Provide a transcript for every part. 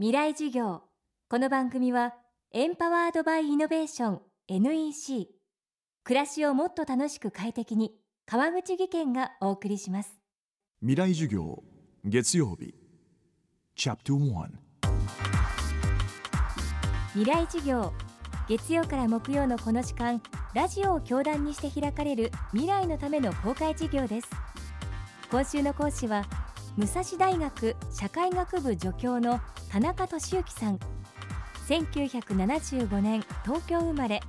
未来授業。この番組はエンパワードバイイノベーション NEC 暮らしをもっと楽しく快適に川口義賢がお送りします。未来授業月曜日。チャプト1未来授業月曜から木曜のこの時間ラジオを教壇にして開かれる未来のための公開授業です。今週の講師は武蔵大学社会学部助教の田中俊之さん。1975年東京生まれ。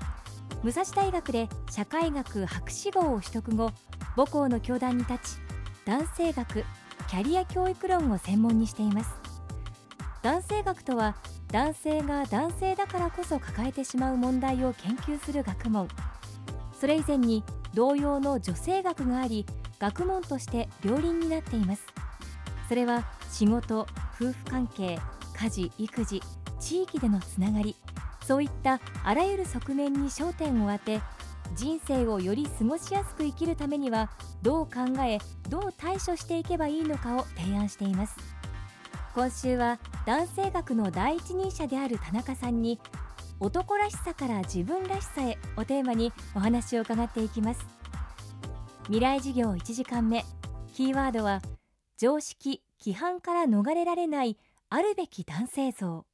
武蔵大学で社会学博士号を取得後母校の教壇に立ち男性学キャリア教育論を専門にしています。男性学とは男性が男性だからこそ抱えてしまう問題を研究する学問。それ以前に同様の女性学があり学問として両輪になっています。それは仕事夫婦関係家事育児地域でのつながりそういったあらゆる側面に焦点を当て人生をより過ごしやすく生きるためにはどう考えどう対処していけばいいのかを提案しています。今週は男性学の第一人者である田中さんに男らしさから自分らしさへをテーマにお話を伺っていきます。未来授業1時間目。キーワードは常識規範から逃れられないあるべき男性像。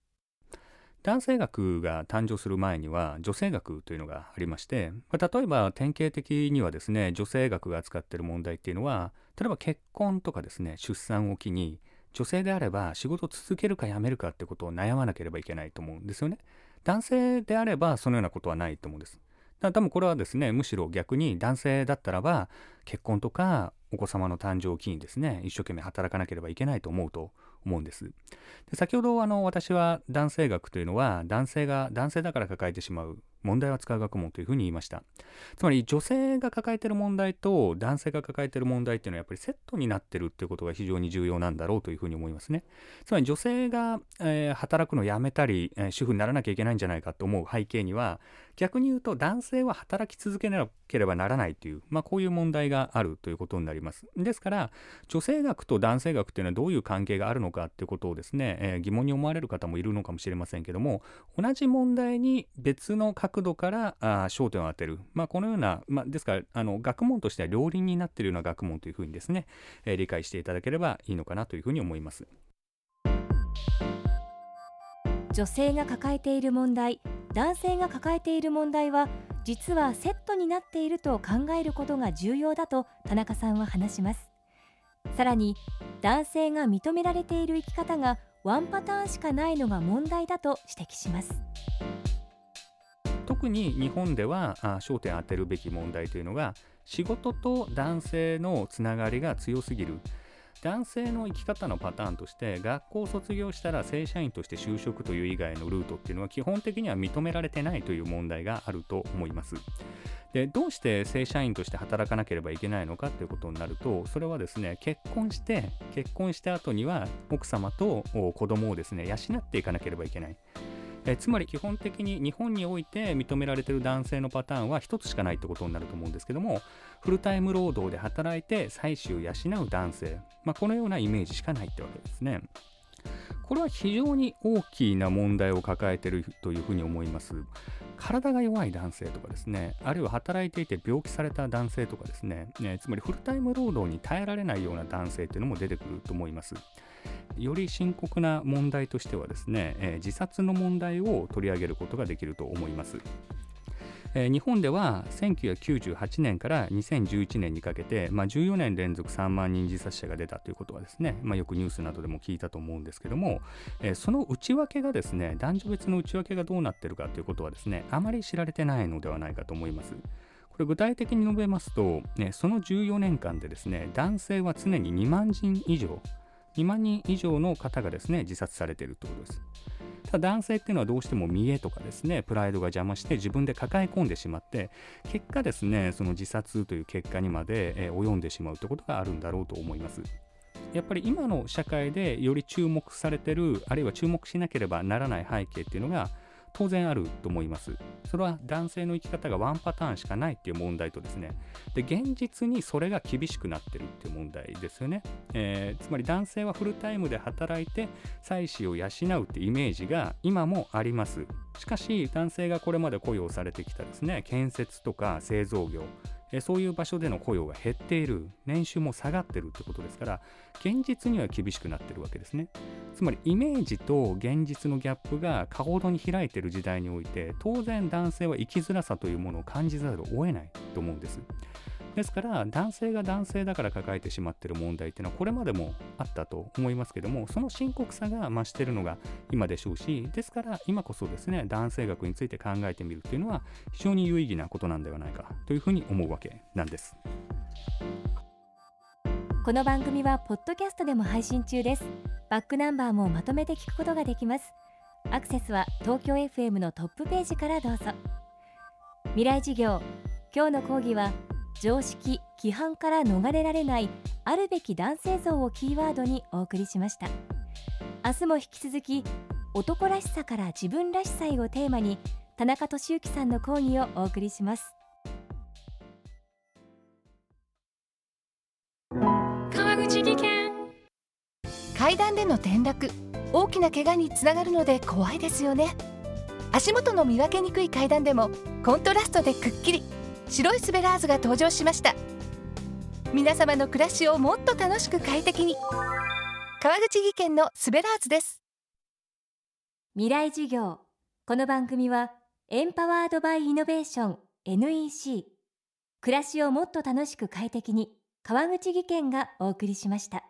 男性学が誕生する前には女性学というのがありまして、まあ、例えば典型的にはですね女性学が扱っている問題っていうのは例えば結婚とかですね出産を機に女性であれば仕事を続けるか辞めるかってことを悩まなければいけないと思うんですよね。男性であればそのようなことはないと思うんです。だ多分これはですねむしろ逆に男性だったらば結婚とかお子様の誕生を機にですね一生懸命働かなければいけないと思うと思うんです。で先ほどあの私は男性学というのは男性が男性だから抱えてしまう問題を扱う学問というふうに言いました。つまり女性が抱えてる問題と男性が抱えてる問題っていうのはやっぱりセットになってるっていうことが非常に重要なんだろうというふうに思いますね。つまり女性が、えー、働くのをやめたり、えー、主婦にならなきゃいけないんじゃないかと思う背景には逆に言うと男性は働き続けなければならないという、まあ、こういう問題があるということになります。ですから女性学と男性学というのはどういう関係があるのかということをですね、えー、疑問に思われる方もいるのかもしれませんけども同じ問題に別の角度からあ焦点を当てる、まあ、このような、まあ、ですからあの学問としては両輪になっているような学問というふうにですね、えー、理解していただければいいのかなというふうに思います。女性が抱えている問題男性が抱えている問題は実はセットになっていると考えることが重要だと田中さんは話します。さらに男性が認められている生き方がワンパターンしかないのが問題だと指摘します。特に日本では焦点を当てるべき問題というのが仕事と男性のつながりが強すぎる男性の生き方のパターンとして学校を卒業したら正社員として就職という以外のルートっていうのは基本的には認められてないという問題があると思います。でどうして正社員として働かなければいけないのかということになるとそれはですね結婚して結婚した後には奥様と子供をですね養っていかなければいけないえつまり基本的に日本において認められてる男性のパターンは一つしかないってことになると思うんですけどもフルタイム労働で働いて妻子を養う男性、まあ、このようなイメージしかないってわけですね。これは非常に大きな問題を抱えているというふうに思います。体が弱い男性とかですね、あるいは働いていて病気された男性とかですね、ねつまりフルタイム労働に耐えられないような男性っていうのも出てくると思います。より深刻な問題としてはですね、え、自殺の問題を取り上げることができると思います。日本では1998年から2011年にかけて、まあ、14年連続3万人自殺者が出たということはですね、まあ、よくニュースなどでも聞いたと思うんですけども、その内訳がですね男女別の内訳がどうなってるかということはですねあまり知られてないのではないかと思います。これ具体的に述べますと、ね、その14年間でですね男性は常に2万人以上2万人以上の方がですね自殺されているということです。ただ男性っていうのはどうしても見栄とかですねプライドが邪魔して自分で抱え込んでしまって結果ですねその自殺という結果にまで、え及んでしまうということがあるんだろうと思います。やっぱり今の社会でより注目されてるあるいは注目しなければならない背景っていうのが当然あると思います。それは男性の生き方がワンパターンしかないっていう問題とですね。で現実にそれが厳しくなってるっていう問題ですよね、えー、つまり男性はフルタイムで働いて妻子を養うってイメージが今もあります。しかし男性がこれまで雇用されてきたですね建設とか製造業そういう場所での雇用が減っている。年収も下がってるってことですから現実には厳しくなってるわけですね。つまりイメージと現実のギャップが過ほどに開いてる時代において当然男性は生きづらさというものを感じざるを得ないと思うんです。ですから男性が男性だから抱えてしまっている問題っていうのはこれまでもあったと思いますけどもその深刻さが増しているのが今でしょうしですから今こそですね男性学について考えてみるっていうのは非常に有意義なことなんではないかというふうに思うわけなんです。この番組はポッドキャストでも配信中です。バックナンバーもまとめて聞くことができます。アクセスは東京 FM のトップページからどうぞ。未来事業今日の講義は常識規範から逃れられないあるべき男性像をキーワードにお送りしました。明日も引き続き男らしさから自分らしさへをテーマに田中俊之さんの講義をお送りします。川口技研。階段での転落大きな怪我につながるので怖いですよね。足元の見分けにくい階段でもコントラストでくっきり白いスベラーズが登場しました。皆様の暮らしをもっと楽しく快適に。川口技研のスベラーズです。未来授業。この番組はエンパワードバイイノベーション NEC 暮らしをもっと楽しく快適に川口技研がお送りしました。